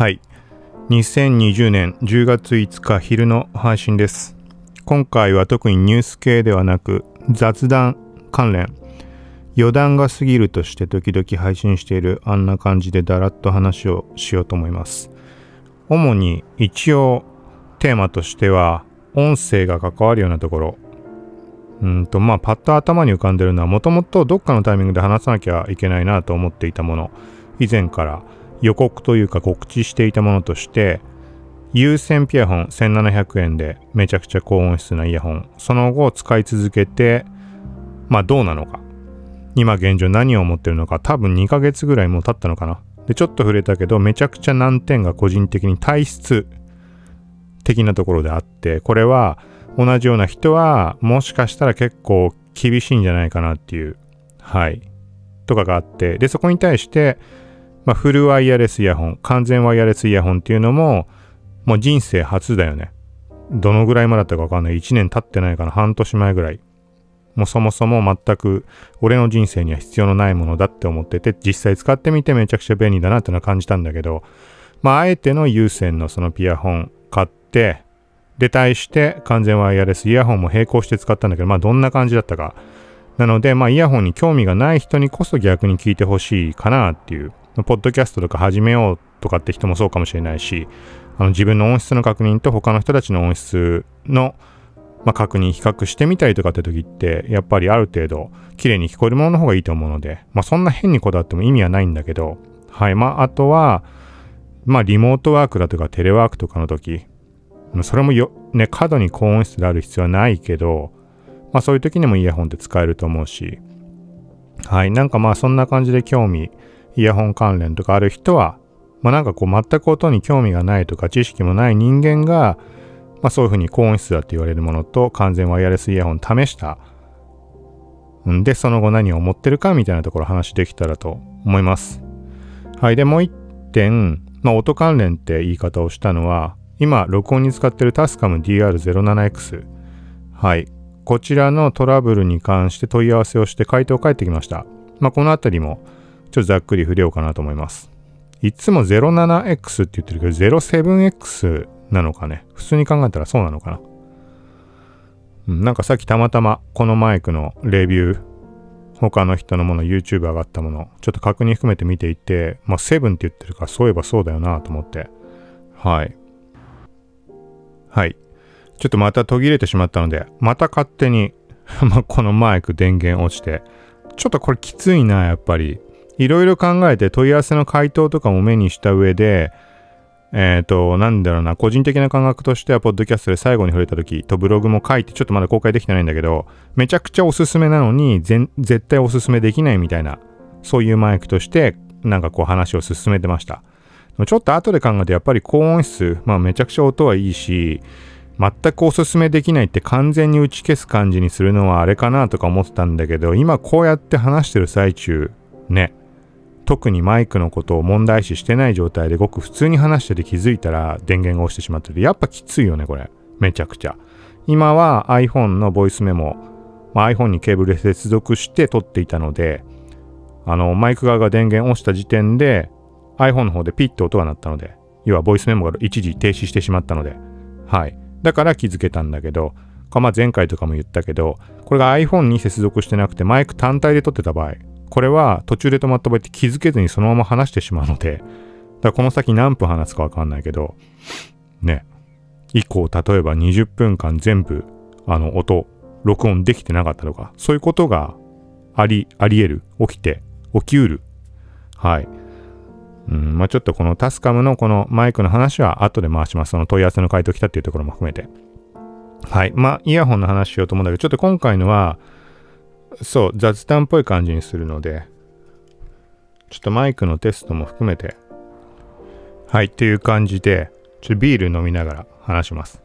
はい。2020年10月5日昼の配信です。今回は特にニュース系ではなく雑談関連余談が過ぎるとして時々配信しているあんな感じでだらっと話をしようと思います。主に一応テーマとしては音声が関わるようなところうんとまあパッと頭に浮かんでるのはもともとどっかのタイミングで話さなきゃいけないなと思っていたもの以前から予告というか告知していたものとして有線ピアホン1700円でめちゃくちゃ高音質なイヤホンその後使い続けてまあどうなのか。今現状何を思ってるのか多分2ヶ月ぐらいもう経ったのかな。でちょっと触れたけどめちゃくちゃ難点が個人的に体質的なところであってこれは同じような人はもしかしたら結構厳しいんじゃないかなっていうはい。とかがあってでそこに対してまあ、フルワイヤレスイヤホン、完全ワイヤレスイヤホンっていうのも、もう人生初だよね。どのぐらい前だったかわかんない。1年経ってないかな。半年前ぐらい。もうそもそも全く俺の人生には必要のないものだって思ってて、実際使ってみてめちゃくちゃ便利だなってのは感じたんだけど、まあ、あえての有線のそのピアホン買って、で、対して完全ワイヤレスイヤホンも並行して使ったんだけど、まあ、どんな感じだったか。なので、まあ、イヤホンに興味がない人にこそ逆に聞いてほしいかなっていう。ポッドキャストとか始めようとかって人もそうかもしれないし、あの自分の音質の確認と他の人たちの音質の、まあ、確認、比較してみたりとかって時って、やっぱりある程度綺麗に聞こえるものの方がいいと思うので、まあそんな変にこだわっても意味はないんだけど、はい。まああとは、まあリモートワークだとかテレワークとかの時、それもよ、ね、過度に高音質である必要はないけど、まあそういう時にもイヤホンって使えると思うし、はい。なんかまあそんな感じで興味、イヤホン関連とかある人は、まあなんかこう全く音に興味がないとか知識もない人間が、まあそういうふうに高音質だって言われるものと完全ワイヤレスイヤホン試した。んで、その後何を思ってるかみたいなところ話できたらと思います。はい。で、もう一点、まあ音関連って言い方をしたのは、今録音に使ってるタスカム DR07X。はい。こちらのトラブルに関して問い合わせをして回答を返ってきました。まあこのあたりもちょっとざっくり触れようかなと思います。いつも 07X って言ってるけど 07X なのかね？普通に考えたらそうなのかな？うん、なんかさっきたまたまこのマイクのレビュー、他の人のもの YouTube 上がったもの、ちょっと確認含めて見ていて、まあ7って言ってるからそういえばそうだよなと思って。はい。はい。ちょっとまた途切れてしまったので、また勝手に まこのマイク電源落ちて、ちょっとこれきついな、やっぱり。いろいろ考えて問い合わせの回答とかも目にした上で、えっ、ー、と、なんだろうな、個人的な感覚としては、ポッドキャストで最後に触れた時とブログも書いて、ちょっとまだ公開できてないんだけど、めちゃくちゃおすすめなのに、絶対おすすめできないみたいな、そういうマイクとして、なんかこう話を進めてました。ちょっと後で考えて、やっぱり高音質、まあめちゃくちゃ音はいいし、全くおすすめできないって完全に打ち消す感じにするのはあれかなとか思ってたんだけど、今こうやって話してる最中、ね、特にマイクのことを問題視してない状態でごく普通に話してて気づいたら電源が落ちてしまってて、やっぱきついよね、これ。めちゃくちゃ。今は iPhone のボイスメモ、まあ、iPhone にケーブルで接続して撮っていたので、あの、マイク側が電源落ちた時点で iPhone の方でピッと音が鳴ったので、要はボイスメモが一時停止してしまったので、はい。だから気づけたんだけど、まあ、前回とかも言ったけど、これが iPhone に接続してなくてマイク単体で撮ってた場合、これは途中で止まった場合って気づけずにそのまま話してしまうので、だこの先何分話すかわかんないけど、ね、以降例えば20分間全部あの音、録音できてなかったとか、そういうことがあり、あり得る、起きて、起きうる。はい。うん、まあちょっとこのタスカムのこのマイクの話は後で回します。その問い合わせの回答来たっていうところも含めて。はい。まあイヤホンの話しようと思うんだけど、ちょっと今回のは、そう、雑談っぽい感じにするので、ちょっとマイクのテストも含めて、はい、っていう感じで、ちょっとビール飲みながら話します。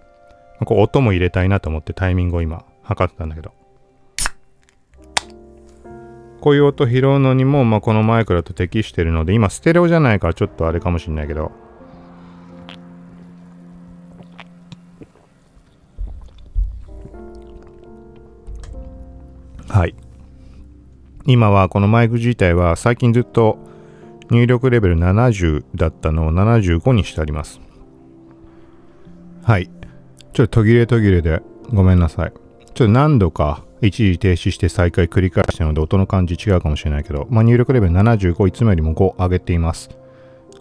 こう音も入れたいなと思ってタイミングを今測ってたんだけど。こういう音拾うのにも、まあ、このマイクだと適してるので、今ステレオじゃないからちょっとあれかもしんないけど、はい。今はこのマイク自体は最近ずっと入力レベル70だったのを75にしてあります。はい。ちょっと途切れ途切れでごめんなさい。ちょっと何度か一時停止して再開繰り返したので音の感じ違うかもしれないけど、まあ、入力レベル75いつもよりも5上げています。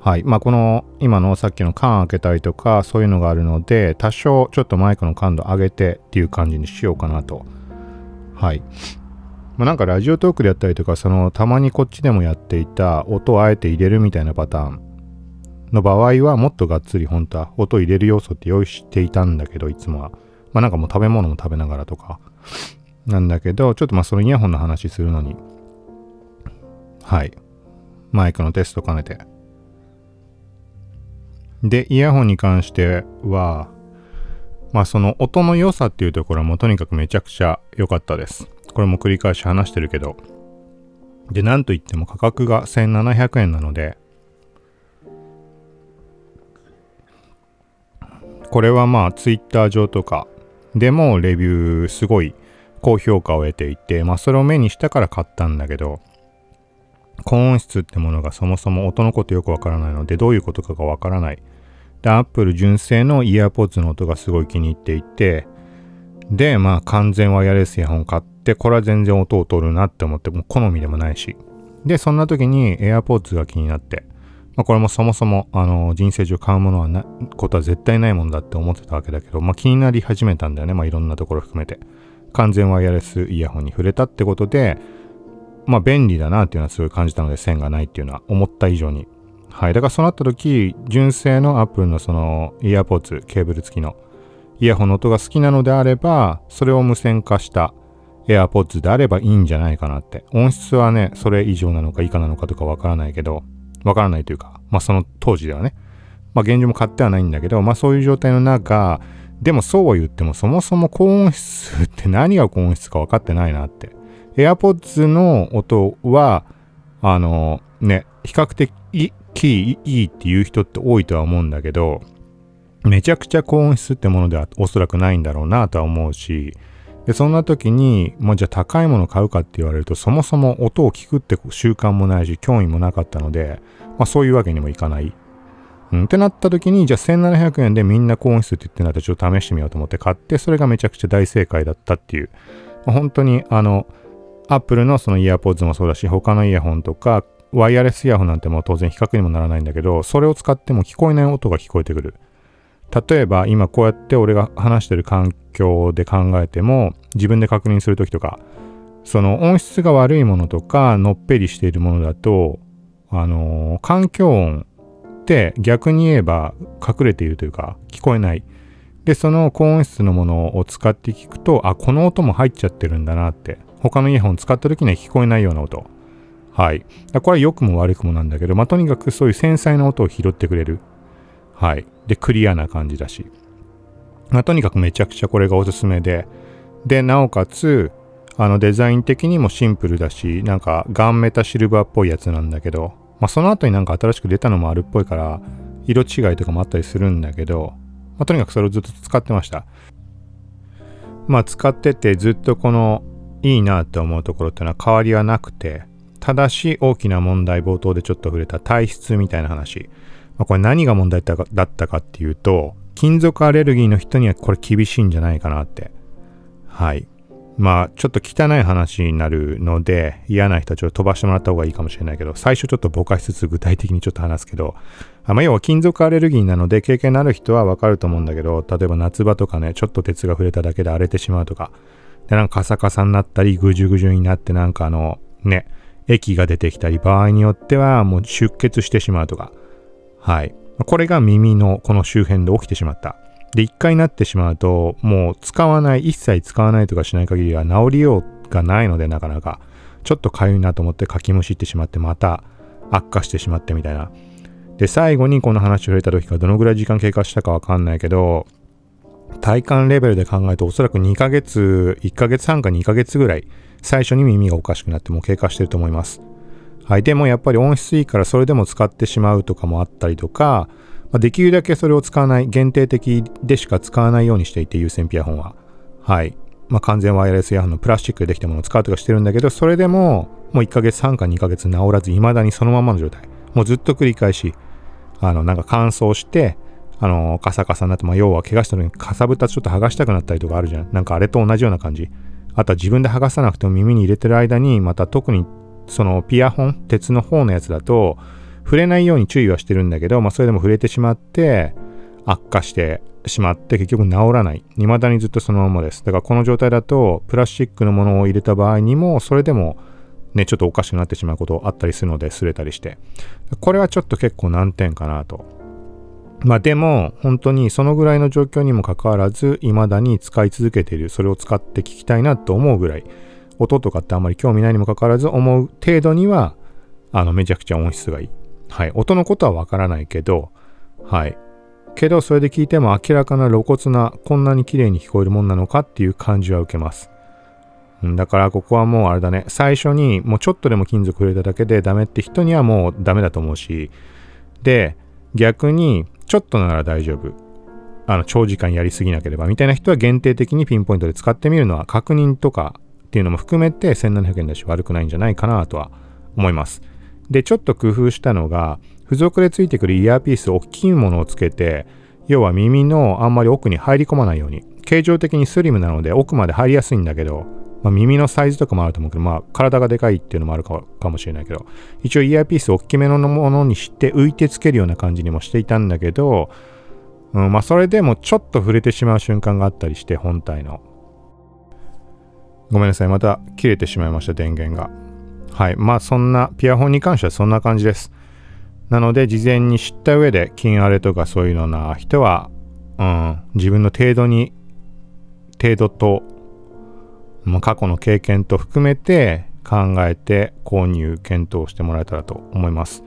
はい。まあ、この今のさっきの缶開けたりとかそういうのがあるので、多少ちょっとマイクの感度上げてっていう感じにしようかなと。はい。まあ、なんかラジオトークでやったりとか、そのたまにこっちでもやっていた音をあえて入れるみたいなパターンの場合はもっとがっつり本当は音入れる要素って用意していたんだけど、いつもは。まあなんかもう食べ物も食べながらとか。なんだけど、ちょっとまあそのイヤホンの話するのに、はい。マイクのテスト兼ねてで、イヤホンに関しては、まあその音の良さっていうところはもうとにかくめちゃくちゃ良かったです。これも繰り返し話してるけど。で、なんといっても価格が1700円なので、これはまあツイッター上とかでもレビューすごい高評価を得ていて、まあそれを目にしたから買ったんだけど、高音質ってものがそもそも音のことよくわからないので、どういうことかがわからない。で、Apple 純正のイヤーポッツの音がすごい気に入っていて、で、まあ完全ワイヤレスイヤホン買って、これは全然音を取るなって思って、もう好みでもないし。で、そんな時に AirPods が気になって、まあこれもそもそも、あの、人生上買うものはな、ことは絶対ないもんだって思ってたわけだけど、まあ気になり始めたんだよね。まあいろんなところ含めて。完全ワイヤレスイヤホンに触れたってことで、まあ便利だなっていうのはすごい感じたので線がないっていうのは思った以上にはい。だからそうなった時、純正の Apple のそのイヤーポーツ、ケーブル付きのイヤホンの音が好きなのであれば、それを無線化した AirPods であればいいんじゃないかなって。音質はね、それ以上なのか以下なのかとかわからないけど、わからないというか、まあその当時ではね。まあ現状も買ってはないんだけど、まあそういう状態の中、でもそうは言ってもそもそも高音質って何が高音質か分かってないなって。AirPods の音は、あの、ね、比較的キーいいっていう人って多いとは思うんだけど、めちゃくちゃ高音質ってものではおそらくないんだろうなとは思うし、で、そんな時に、もうじゃあ高いもの買うかって言われると、そもそも音を聞くって習慣もないし、興味もなかったので、まあそういうわけにもいかない。うん、ってなった時に、じゃあ1700円でみんな高音質って言ってんだったらちょっと試してみようと思って買って、それがめちゃくちゃ大正解だったっていう。まあ、本当にあの、アップルのそのイヤーポッズもそうだし、他のイヤホンとか、ワイヤレスイヤホンなんてもう当然比較にもならないんだけど、それを使っても聞こえない音が聞こえてくる。例えば今こうやって俺が話してる環境で考えても自分で確認するときとかその音質が悪いものとかのっぺりしているものだとあのー、環境音って逆に言えば隠れているというか聞こえないでその高音質のものを使って聞くとあこの音も入っちゃってるんだなって他のイヤホン使った時には聞こえないような音はい。これは良くも悪くもなんだけど、まあ、とにかくそういう繊細な音を拾ってくれる。はい。で、クリアな感じだし。まあ、とにかくめちゃくちゃこれがおすすめで。で、なおかつ、あのデザイン的にもシンプルだし、なんかガンメタシルバーっぽいやつなんだけど、まあ、その後になんか新しく出たのもあるっぽいから、色違いとかもあったりするんだけど、まあ、とにかくそれをずっと使ってました。まあ使っててずっとこのいいなって思うところっていうのは変わりはなくて、ただし大きな問題冒頭でちょっと触れた体質みたいな話。まあ、これ何が問題だったかっていうと、金属アレルギーの人にはこれ厳しいんじゃないかなって。はい。まあ、ちょっと汚い話になるので、嫌な人はちょっと飛ばしてもらった方がいいかもしれないけど、最初ちょっとぼかしつつ具体的にちょっと話すけど、あまあ、要は金属アレルギーなので、経験のある人はわかると思うんだけど、例えば夏場とかね、ちょっと鉄が触れただけで荒れてしまうとか、で、なんかカサカサになったり、ぐじゅぐじゅになって、なんかあの、ね、液が出てきたり、場合によってはもう出血してしまうとか。はい。これが耳のこの周辺で起きてしまった。で、一回なってしまうと、もう使わない、一切使わないとかしない限りは治りようがないので、なかなか。ちょっとかゆいなと思ってかきむしってしまって、また悪化してしまってみたいな。で、最後にこの話を触れた時からどのぐらい時間経過したかわかんないけど、体感レベルで考えるとおそらく2ヶ月、1ヶ月半か2ヶ月ぐらい最初に耳がおかしくなってもう経過してると思います。はい。でもやっぱり音質いいからそれでも使ってしまうとかもあったりとか、まあ、できるだけそれを使わない、限定的でしか使わないようにしていて、有線ピアホンは。はい。まあ、完全ワイヤレスイヤホンのプラスチックでできたものを使うとかしてるんだけど、それでももう1ヶ月半か2ヶ月治らず、未だにそのままの状態。もうずっと繰り返し、あの、なんか乾燥して、あの、カサカサになって、まあ、要は怪我した時にかさぶたちょっと剥がしたくなったりとかあるじゃん。なんかあれと同じような感じ。あとは自分で剥がさなくても耳に入れてる間に、また特にそのピアホン、鉄の方のやつだと、触れないように注意はしてるんだけど、まあそれでも触れてしまって、悪化してしまって結局治らない。未だにずっとそのままです。だからこの状態だと、プラスチックのものを入れた場合にも、それでもね、ちょっとおかしくなってしまうことあったりするので、擦れたりして。これはちょっと結構難点かなと。まあでも、本当にそのぐらいの状況にもかかわらず、未だに使い続けている。それを使って聞きたいなと思うぐらい、音とかってあんまり興味ないにもかかわらず思う程度には、あの、めちゃくちゃ音質がいい。はい。音のことはわからないけど、はい。けど、それで聞いても明らかな露骨な、こんなに綺麗に聞こえるもんなのかっていう感じは受けます。だからここはもうあれだね、最初にもうちょっとでも金属触れただけでダメって人にはもうダメだと思うし、で、逆にちょっとなら大丈夫。あの、長時間やりすぎなければみたいな人は限定的にピンポイントで使ってみるのは確認とかっていうのも含めて1700円だし悪くないんじゃないかなとは思います。で、ちょっと工夫したのが、付属でついてくるイヤーピース、大きいものをつけて、要は耳のあんまり奥に入り込まないように、形状的にスリムなので奥まで入りやすいんだけど、まあ、耳のサイズとかもあると思うけど、まあ、体がでかいっていうのもあるかもしれないけど、一応イヤーピース大きめのものにして浮いてつけるような感じにもしていたんだけど、うん、まあ、それでもちょっと触れてしまう瞬間があったりして、本体の。ごめんなさい。また切れてしまいました、電源が。はい。まあ、そんな、ピアホンに関してはそんな感じです。なので、事前に知った上で、金荒れとかそういうのな人は、うん、自分の程度に、程度とまあ、過去の経験と含めて考えて購入検討してもらえたらと思います。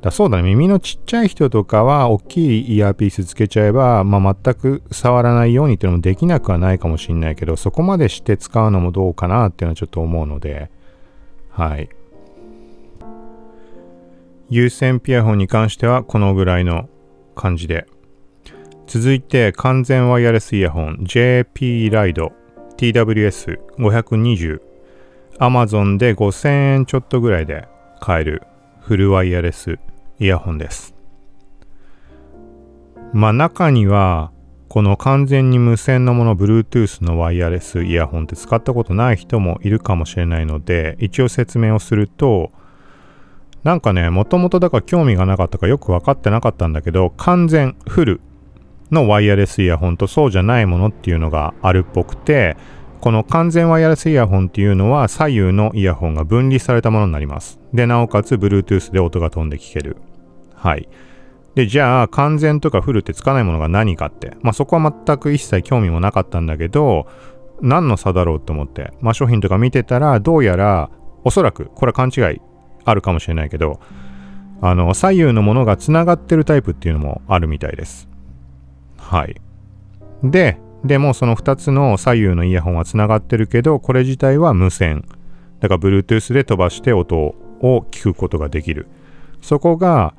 だそうだね、耳のちっちゃい人とかは大きいイヤーピースつけちゃえば、まあ、全く触らないようにっていうのもできなくはないかもしれないけど、そこまでして使うのもどうかなっていうのはちょっと思うので、はい。有線ピアホンに関してはこのぐらいの感じで。続いて完全ワイヤレスイヤホン JP ライド TWS520 Amazon で5000円ちょっとぐらいで買えるフルワイヤレスイヤホンです。まあ中にはこの完全に無線のもの Bluetooth のワイヤレスイヤホンって使ったことない人もいるかもしれないので一応説明をするとなんかねもともとだから興味がなかったかよく分かってなかったんだけど完全フルのワイヤレスイヤホンとそうじゃないものっていうのがあるっぽくて、この完全ワイヤレスイヤホンっていうのは左右のイヤホンが分離されたものになります。で、なおかつ Bluetooth で音が飛んで聞ける。はい。で、じゃあ完全とかフルってつかないものが何かって。まあそこは全く一切興味もなかったんだけど、何の差だろうと思って、まあ商品とか見てたら、どうやら、おそらく、これは勘違いあるかもしれないけど、あの、左右のものがつながってるタイプっていうのもあるみたいです。はい。で、でもその2つの左右のイヤホンはつながってるけど、これ自体は無線。だから Bluetooth で飛ばして音を聞くことができる。そこが、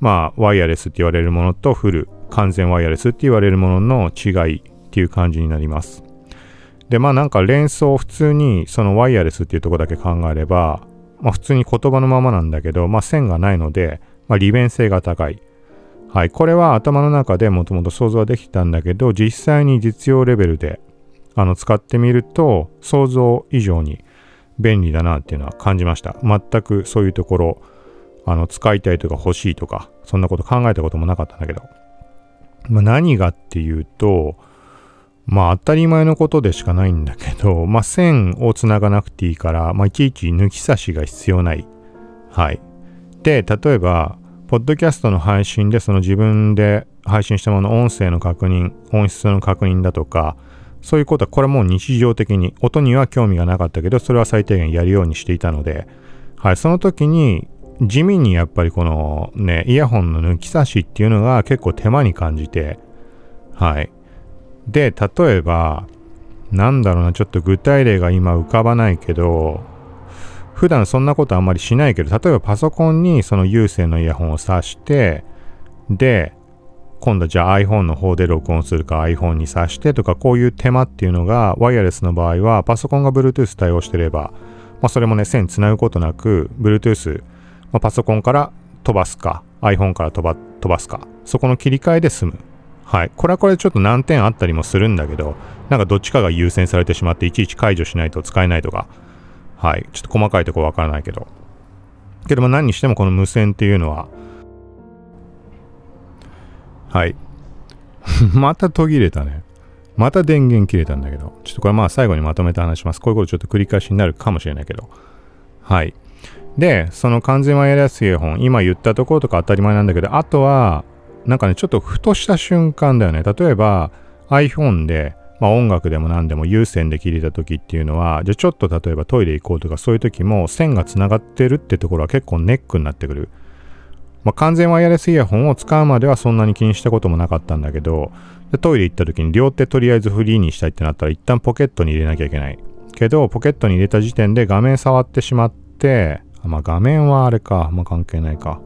まあ、ワイヤレスって言われるものとフル、完全ワイヤレスって言われるものの違いっていう感じになります。で、まあなんか連想普通にそのワイヤレスっていうとこだけ考えれば、まあ普通に言葉のままなんだけど、まあ線がないので、まあ利便性が高い。はい、これは頭の中でもともと想像はできたんだけど、実際に実用レベルであの使ってみると、想像以上に便利だなっていうのは感じました。全くそういうところ、あの使いたいとか欲しいとか、そんなこと考えたこともなかったんだけど。まあ、何がっていうと、まあ当たり前のことでしかないんだけど、まあ線をつながなくていいから、まあいちいち抜き差しが必要ない。はい。で、例えば、ポッドキャストの配信でその自分で配信したもの音声の確認、音質の確認だとか、そういうことはこれはもう日常的に音には興味がなかったけど、それは最低限やるようにしていたので、はい、その時に地味にやっぱりこのね、イヤホンの抜き差しっていうのが結構手間に感じて、はい。で、例えば、なんだろうな、ちょっと具体例が今浮かばないけど、普段そんなことあんまりしないけど、例えばパソコンにその有線のイヤホンを挿して、で、今度じゃあ iPhone の方で録音するか iPhone に挿してとかこういう手間っていうのがワイヤレスの場合はパソコンが Bluetooth 対応してれば、まあ、それもね線つなぐことなく Bluetooth、まあ、パソコンから飛ばすか、iPhone から飛ば飛ばすか、そこの切り替えで済む。はい。これはこれちょっと難点あったりもするんだけど、なんかどっちかが優先されてしまって、いちいち解除しないと使えないとか、はい。ちょっと細かいとこわからないけど。けども何にしてもこの無線っていうのは、はい。また途切れたね。また電源切れたんだけど、ちょっとこれまあ最後にまとめて話します。こういうことちょっと繰り返しになるかもしれないけど。はい。で、その完全ワイヤレスイヤホン、今言ったところとか当たり前なんだけど、あとは、なんかね、ちょっとふとした瞬間だよね。例えば iPhone で、まあ、音楽でも何でも有線で切れた時っていうのは、じゃあちょっと例えばトイレ行こうとかそういう時も線がつながってるってところは結構ネックになってくる。まあ、完全ワイヤレスイヤホンを使うまではそんなに気にしたこともなかったんだけど、トイレ行った時に両手とりあえずフリーにしたいってなったら一旦ポケットに入れなきゃいけない。けど、ポケットに入れた時点で画面触ってしまって、まあ画面はあれか、まあ関係ないか。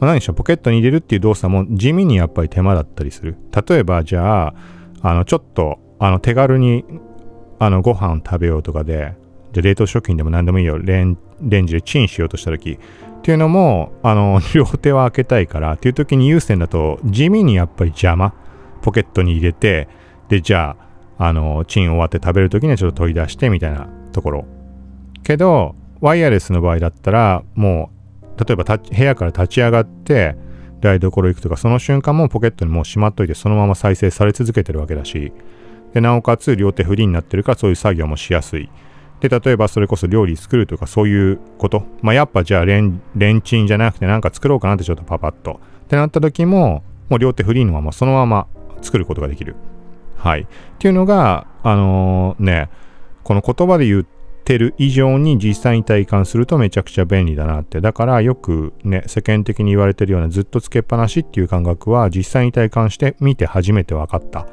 まあ、何しろポケットに入れるっていう動作も地味にやっぱり手間だったりする。例えばじゃあ、あのちょっとあの手軽にあのご飯食べようとかで、じゃ冷凍食品でも何でもいいよ。レンレンジでチンしようとした時っていうのも、あの、両手は開けたいからっていう時に有線だと地味にやっぱり邪魔。ポケットに入れて、で、じゃあ、あの、チン終わって食べる時にはちょっと取り出してみたいなところ。けど、ワイヤレスの場合だったら、もう、例えば部屋から立ち上がって、台所行くとか、その瞬間もポケットにもうしまっといて、そのまま再生され続けてるわけだし、で、なおかつ両手フリーになってるから、そういう作業もしやすい。で、例えばそれこそ料理作るとかそういうこと。まあ、やっぱじゃあレン、レンチンじゃなくてなんか作ろうかなってちょっとパパッと。ってなった時も、もう両手フリーのままそのまま作ることができる。はい。っていうのが、あのー、ね、この言葉で言ってる以上に実際に体感するとめちゃくちゃ便利だなって。だからよくね、世間的に言われてるようなずっとつけっぱなしっていう感覚は実際に体感してみて初めて分かった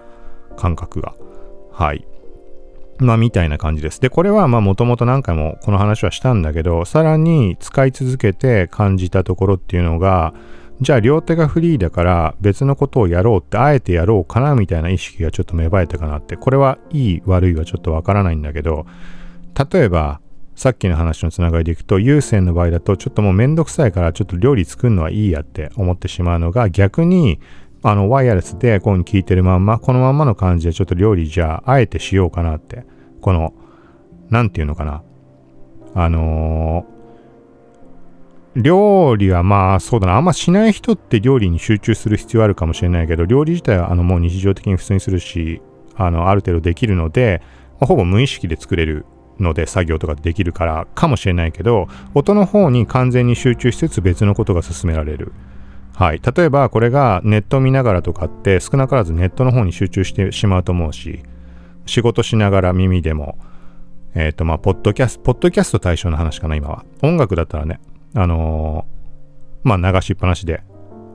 感覚が。はい。まあみたいな感じです。で、これはまあもともと何回もこの話はしたんだけど、さらに使い続けて感じたところっていうのが、じゃあ両手がフリーだから別のことをやろうってあえてやろうかなみたいな意識がちょっと芽生えたかなって、これはいい悪いはちょっとわからないんだけど、例えば、さっきの話のつながりでいくと、有線の場合だと、ちょっともうめんどくさいから、ちょっと料理作るのはいいやって思ってしまうのが、逆に、あの、ワイヤレスでこういうに聞いてるまんま、このまんまの感じでちょっと料理じゃあ、あえてしようかなって、この、なんていうのかな。あのー、料理はまあそうだな、あんましない人って料理に集中する必要あるかもしれないけど、料理自体はあのもう日常的に普通にするし、あの、ある程度できるので、まあ、ほぼ無意識で作れるので作業とかできるからかもしれないけど、音の方に完全に集中しつつ別のことが進められる。はい。例えばこれがネット見ながらとかって少なからずネットの方に集中してしまうと思うし、仕事しながら耳でも、えっ、ー、とまあ、ポッドキャスト、ポッドキャスト対象の話かな、今は。音楽だったらね、あのー、まあ、流しっぱなしで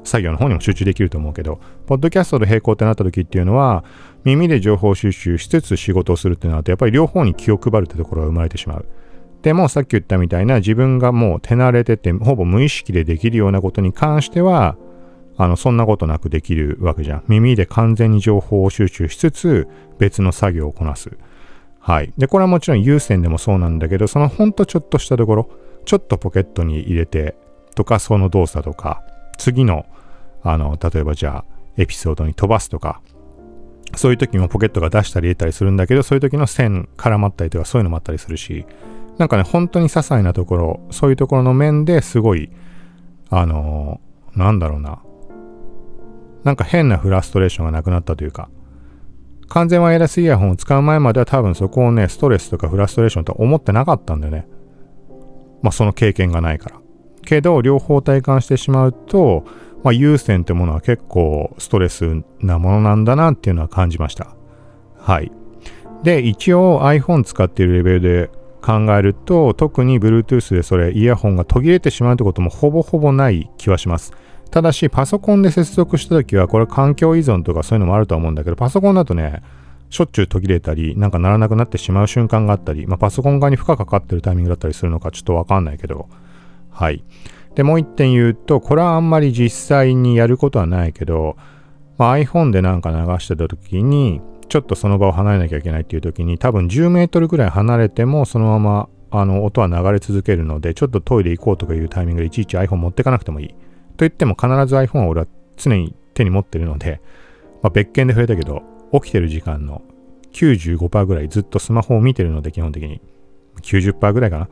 作業の方にも集中できると思うけど、ポッドキャストで並行ってなった時っていうのは、耳で情報収集しつつ仕事をするっていうのは、やっぱり両方に気を配るってところが生まれてしまう。でもさっき言ったみたいな自分がもう手慣れてて、ほぼ無意識でできるようなことに関しては、あの、そんなことなくできるわけじゃん。耳で完全に情報を収集しつつ、別の作業をこなす。はい。で、これはもちろん有線でもそうなんだけど、そのほんとちょっとしたところ、ちょっとポケットに入れてとか、その動作とか、次の、あの、例えばじゃあ、エピソードに飛ばすとか、そういう時もポケットが出したり入れたりするんだけど、そういう時の線絡まったりとかそういうのもあったりするし、なんかね、本当に些細なところ、そういうところの面ですごい、あのー、なんだろうな。なんか変なフラストレーションがなくなったというか、完全ワイヤレスイヤホンを使う前までは多分そこをね、ストレスとかフラストレーションと思ってなかったんだよね。まあその経験がないから。けど、両方体感してしまうと、まあ、有線ってものは結構ストレスなものなんだなっていうのは感じました。はい。で、一応 iPhone 使っているレベルで考えると、特に Bluetooth でそれイヤホンが途切れてしまうってこともほぼほぼない気はします。ただし、パソコンで接続した時は、これ環境依存とかそういうのもあるとは思うんだけど、パソコンだとね、しょっちゅう途切れたり、なんかならなくなってしまう瞬間があったり、まあ、パソコン側に負荷かかってるタイミングだったりするのかちょっとわかんないけど、はい。で、もう一点言うと、これはあんまり実際にやることはないけど、まあ、iPhone でなんか流してた時に、ちょっとその場を離れなきゃいけないっていう時に、多分10メートルぐらい離れても、そのままあの音は流れ続けるのでちょっとトイレ行こうとかいうタイミングでいちいち iPhone 持ってかなくてもいい。と言っても必ず iPhone は俺は常に手に持ってるので、まあ、別件で触れたけど起きてる時間の95%ぐらいずっとスマホを見てるので基本的に。90%ぐらいかな。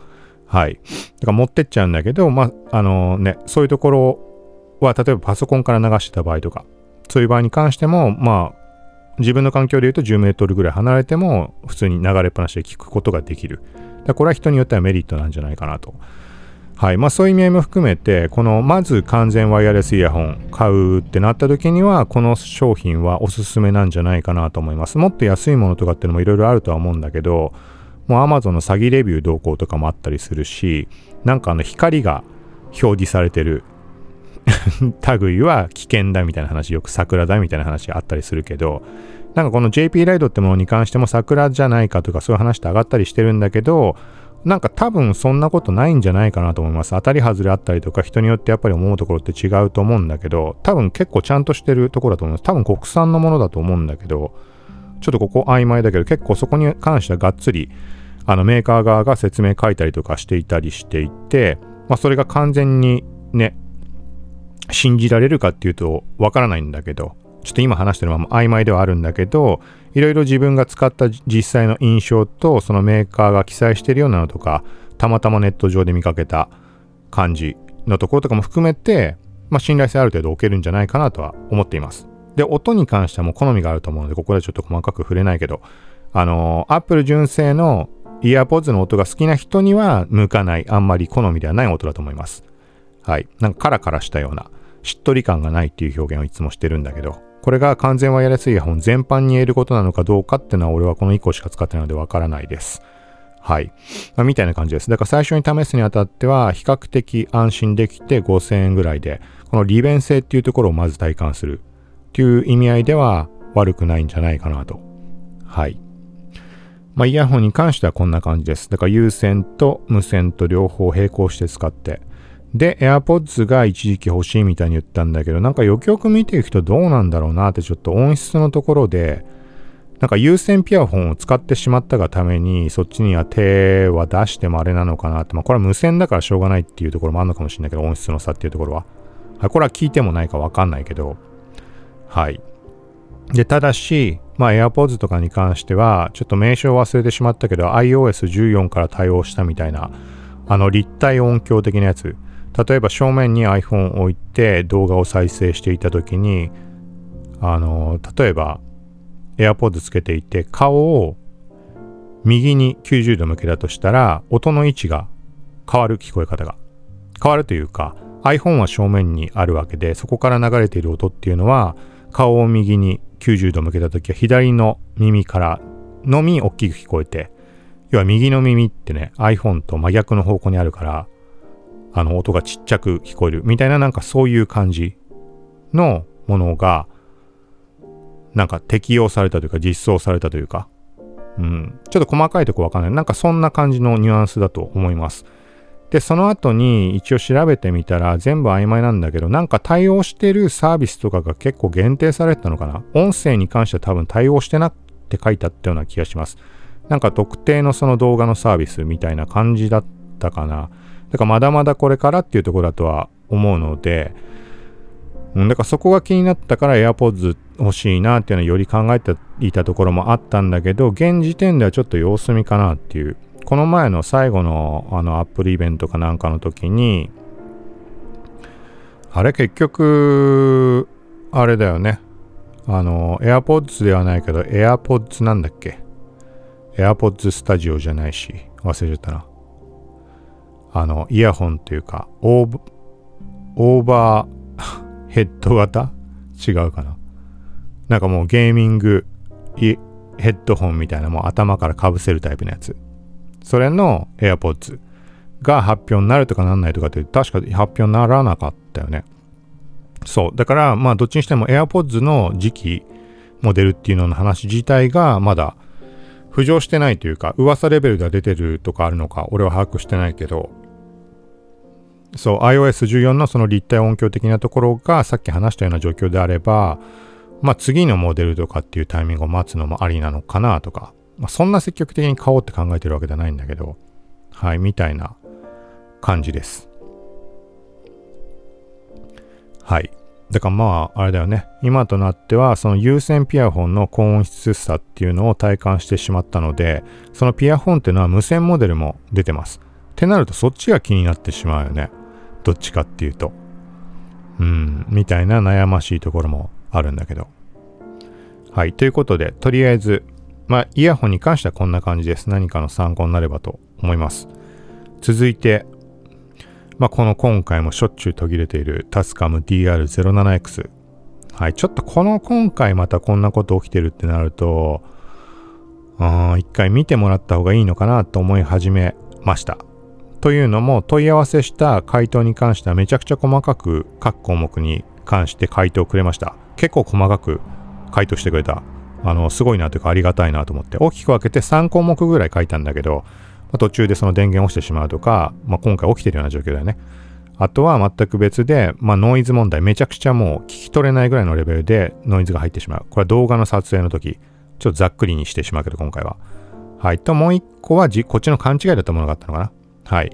はいだから持ってっちゃうんだけどまああのねそういうところは例えばパソコンから流してた場合とかそういう場合に関してもまあ自分の環境で言うと10メートルぐらい離れても普通に流れっぱなしで聞くことができる。これは人によってはメリットなんじゃないかなと。はい。まあそういう意味合いも含めて、このまず完全ワイヤレスイヤホン買うってなった時には、この商品はおすすめなんじゃないかなと思います。もっと安いものとかっていうのもいろいろあるとは思うんだけど、もう Amazon の詐欺レビュー動向とかもあったりするし、なんかあの光が表示されてる 類は危険だみたいな話、よく桜だみたいな話があったりするけど、なんかこの JP ライドってものに関しても桜じゃないかとかそういう話って上がったりしてるんだけど、なんか多分そんなことないんじゃないかなと思います。当たり外れあったりとか人によってやっぱり思うところって違うと思うんだけど、多分結構ちゃんとしてるところだと思います。多分国産のものだと思うんだけど、ちょっとここ曖昧だけど結構そこに関してはがっつりあのメーカー側が説明書いたりとかしていたりしていて、まあそれが完全にね、信じられるかっていうとわからないんだけど、ちょっと今話してるまま曖昧ではあるんだけど、いろいろ自分が使った実際の印象と、そのメーカーが記載してるようなのとか、たまたまネット上で見かけた感じのところとかも含めて、まあ、信頼性ある程度置けるんじゃないかなとは思っています。で、音に関してはもう好みがあると思うので、ここでちょっと細かく触れないけど、あのー、Apple 純正のイヤーポッズの音が好きな人には向かない、あんまり好みではない音だと思います。はい。なんかカラカラしたような、しっとり感がないっていう表現をいつもしてるんだけど、これが完全ワイヤレスイヤホン全般に言えることなのかどうかっていうのは俺はこの1個しか使ってないのでわからないです。はい。まあ、みたいな感じです。だから最初に試すにあたっては比較的安心できて5000円ぐらいで、この利便性っていうところをまず体感するっていう意味合いでは悪くないんじゃないかなと。はい。まあ、イヤホンに関してはこんな感じです。だから有線と無線と両方並行して使って、で、AirPods が一時期欲しいみたいに言ったんだけど、なんかよくよく見ていくとどうなんだろうなってちょっと音質のところで、なんか有線ピアフォンを使ってしまったがために、そっちには手は出してもあれなのかなって、まあこれは無線だからしょうがないっていうところもあるのかもしれないけど、音質の差っていうところは。はこれは聞いてもないかわかんないけど、はい。で、ただし、まあ AirPods とかに関しては、ちょっと名称忘れてしまったけど、iOS14 から対応したみたいな、あの立体音響的なやつ、例えば正面に iPhone を置いて動画を再生していた時にあの例えば AirPods つけていて顔を右に90度向けたとしたら音の位置が変わる聞こえ方が変わるというか iPhone は正面にあるわけでそこから流れている音っていうのは顔を右に90度向けた時は左の耳からのみ大きく聞こえて要は右の耳ってね iPhone と真逆の方向にあるからあの音がちっちゃく聞こえるみたいななんかそういう感じのものがなんか適用されたというか実装されたというか、うん、ちょっと細かいとこわかんない。なんかそんな感じのニュアンスだと思います。で、その後に一応調べてみたら全部曖昧なんだけど、なんか対応してるサービスとかが結構限定されてたのかな？音声に関しては多分対応してなって書いてあったような気がします。なんか特定のその動画のサービスみたいな感じだったかな？だからまだまだこれからっていうところだとは思うので、うん、だからそこが気になったから AirPods 欲しいなっていうのはより考えていたところもあったんだけど、現時点ではちょっと様子見かなっていう。この前の最後のあのアップルイベントかなんかの時に、あれ結局、あれだよね。あの、AirPods ではないけど、AirPods なんだっけ ?AirPods スタジオじゃないし、忘れちゃったな。あの、イヤホンというか、オーオーバーヘッド型？違うかな。なんかもうゲーミングヘッドホンみたいなもう頭からかぶせるタイプのやつ。それの AirPods が発表になるとかなんないとかって確か発表にならなかったよね。そう。だからまあどっちにしても AirPods の時期モデルっていうのの話自体がまだ浮上してないというか、噂レベルでは出てるとかあるのか、俺は把握してないけど、そう、iOS14 のその立体音響的なところがさっき話したような状況であれば、まあ次のモデルとかっていうタイミングを待つのもありなのかなとか、まあそんな積極的に買おうって考えてるわけじゃないんだけど、はい、みたいな感じです。はい。だからまあ、あれだよね。今となっては、その有線ピアフォンの高音質さっていうのを体感してしまったので、そのピアフォンっていうのは無線モデルも出てます。ってなるとそっちが気になってしまうよね。どっちかっていうと。うん、みたいな悩ましいところもあるんだけど。はい。ということで、とりあえず、まあ、イヤホンに関してはこんな感じです。何かの参考になればと思います。続いて、まあ、この今回もしょっちゅう途切れているタスカム DR07X。はい。ちょっとこの今回またこんなこと起きてるってなると、一回見てもらった方がいいのかなと思い始めました。というのも問い合わせした回答に関してはめちゃくちゃ細かく各項目に関して回答をくれました。結構細かく回答してくれた。あの、すごいなというかありがたいなと思って、大きく分けて3項目ぐらい書いたんだけど、まあ、途中でその電源落ちてしまうとか、まあ、今回起きてるような状況だよね。あとは全く別で、まあ、ノイズ問題、めちゃくちゃもう聞き取れないぐらいのレベルでノイズが入ってしまう。これは動画の撮影の時、ちょっとざっくりにしてしまうけど、今回は。はい。と、もう一個はじ、こっちの勘違いだったものがあったのかな。はい。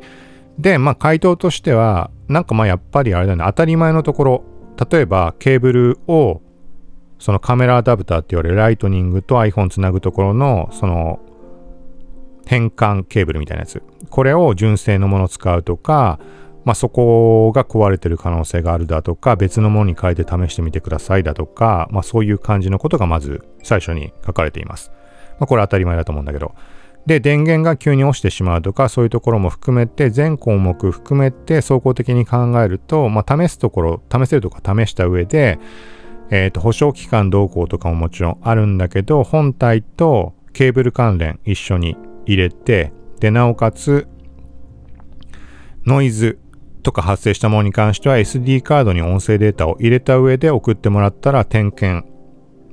で、まあ、回答としては、なんかまあ、やっぱりあれだね、当たり前のところ、例えばケーブルをそのカメラアダプターって言われるライトニングと iPhone つなぐところのその変換ケーブルみたいなやつ。これを純正のものを使うとか、まあ、そこが壊れてる可能性があるだとか、別のものに変えて試してみてくださいだとか、まあ、そういう感じのことがまず最初に書かれています。まあ、これ当たり前だと思うんだけど。で、電源が急に落ちてしまうとか、そういうところも含めて、全項目含めて、総合的に考えると、まあ、試すところ、試せるところ試した上で、えっ、ー、と、保証期間動向とかももちろんあるんだけど、本体とケーブル関連一緒に入れて、で、なおかつ、ノイズとか発生したものに関しては SD カードに音声データを入れた上で送ってもらったら点検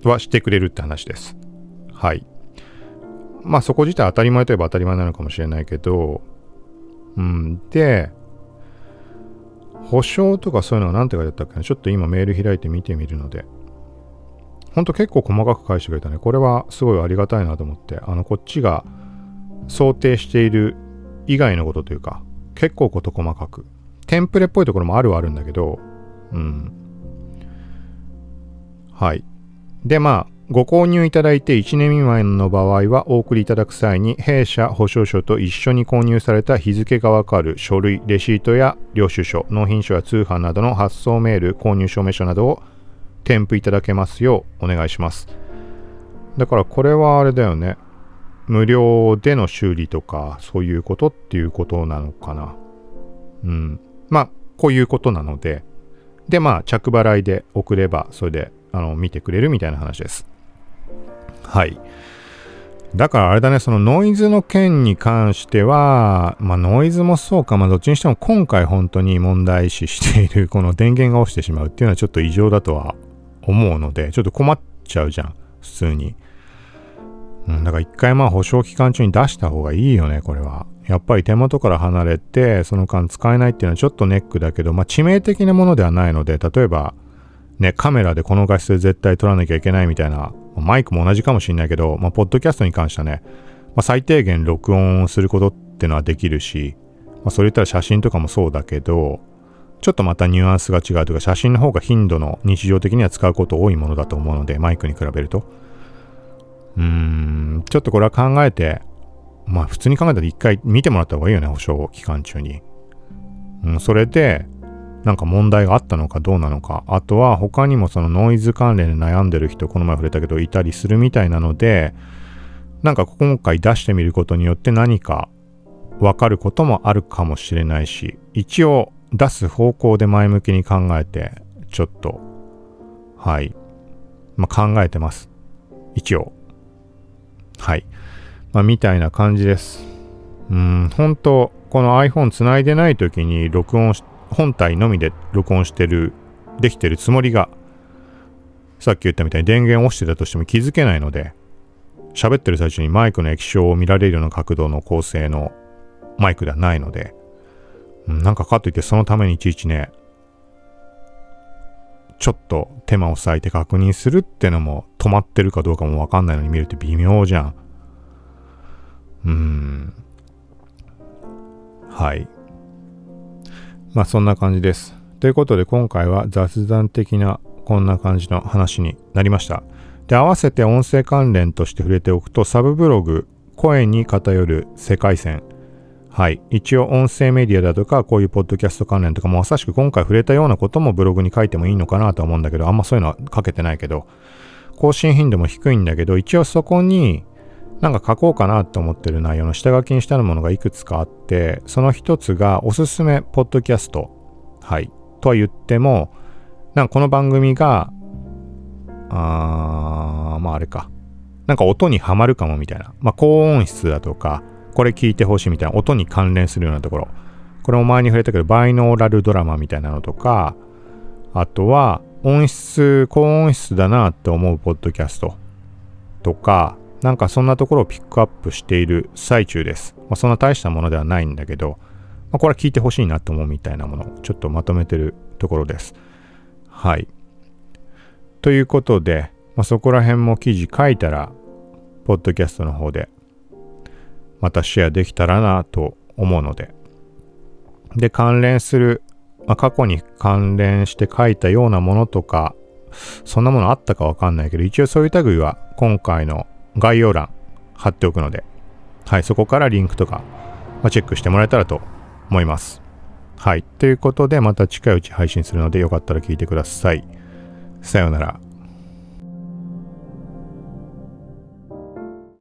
はしてくれるって話です。はい。まあそこ自体当たり前といえば当たり前なのかもしれないけど、うん。で、保証とかそういうのが何て書いてあったっけなちょっと今メール開いて見てみるので。ほんと結構細かく返してくれたね。これはすごいありがたいなと思って。あの、こっちが想定している以外のことというか、結構事細かく。テンプレっぽいところもあるはあるんだけど、うん。はい。で、まあ、ご購入いただいて1年未満の場合はお送りいただく際に弊社保証書と一緒に購入された日付がわかる書類、レシートや領収書、納品書や通販などの発送メール、購入証明書などを添付いただけますようお願いします。だからこれはあれだよね。無料での修理とか、そういうことっていうことなのかな。うん。まあ、こういうことなので、で、まあ、着払いで送れば、それで、あの、見てくれるみたいな話です。はい。だからあれだね、そのノイズの件に関しては、まあノイズもそうか、まあどっちにしても今回本当に問題視している この電源が落ちてしまうっていうのはちょっと異常だとは思うので、ちょっと困っちゃうじゃん、普通に。うん、だから一回まあ保証期間中に出した方がいいよね、これは。やっぱり手元から離れて、その間使えないっていうのはちょっとネックだけど、まあ致命的なものではないので、例えば、ね、カメラでこの画質で絶対撮らなきゃいけないみたいな、マイクも同じかもしんないけど、まあ、ポッドキャストに関してはね、まあ、最低限録音することってのはできるし、まあ、それ言ったら写真とかもそうだけど、ちょっとまたニュアンスが違うというか、写真の方が頻度の日常的には使うこと多いものだと思うので、マイクに比べると。うーん、ちょっとこれは考えて、まあ普通に考えたら一回見てもらった方がいいよね、保証期間中に。うん、それで、なんか問題があったのかどうなのか。あとは他にもそのノイズ関連で悩んでる人、この前触れたけどいたりするみたいなので、なんか今回出してみることによって何かわかることもあるかもしれないし、一応出す方向で前向きに考えて、ちょっと、はい。まあ、考えてます。一応。はい。まあ、みたいな感じです。うん、本当この iPhone つないでない時に録音して、本体のみで録音してる、できてるつもりが、さっき言ったみたいに電源を押してたとしても気づけないので、喋ってる最中にマイクの液晶を見られるような角度の構成のマイクではないので、なんかかといってそのためにいちいちね、ちょっと手間を割いて確認するってのも止まってるかどうかもわかんないのに見るって微妙じゃん。うん。はいまあそんな感じです。ということで今回は雑談的なこんな感じの話になりました。で合わせて音声関連として触れておくとサブブログ声に偏る世界線。はい。一応音声メディアだとか、こういうポッドキャスト関連とかもまさしく今回触れたようなこともブログに書いてもいいのかなと思うんだけど、あんまそういうのは書けてないけど、更新頻度も低いんだけど、一応そこになんか書こうかなと思ってる内容の下書きにしたものがいくつかあって、その一つがおすすめポッドキャスト。はい。とは言っても、なんかこの番組が、あー、まああれか。なんか音にはまるかもみたいな。まあ高音質だとか、これ聞いてほしいみたいな音に関連するようなところ。これも前に触れたけど、バイノーラルドラマみたいなのとか、あとは音質、高音質だなって思うポッドキャストとか、なんかそんなところをピックアップしている最中です。まあ、そんな大したものではないんだけど、まあ、これは聞いてほしいなと思うみたいなものをちょっとまとめてるところです。はい。ということで、まあ、そこら辺も記事書いたら、ポッドキャストの方でまたシェアできたらなと思うので。で、関連する、まあ、過去に関連して書いたようなものとか、そんなものあったかわかんないけど、一応そういう類は今回の概要欄貼っておくので、はい、そこからリンクとか、まあ、チェックしてもらえたらと思います。はい。ということで、また近いうち配信するので、よかったら聞いてください。さようなら。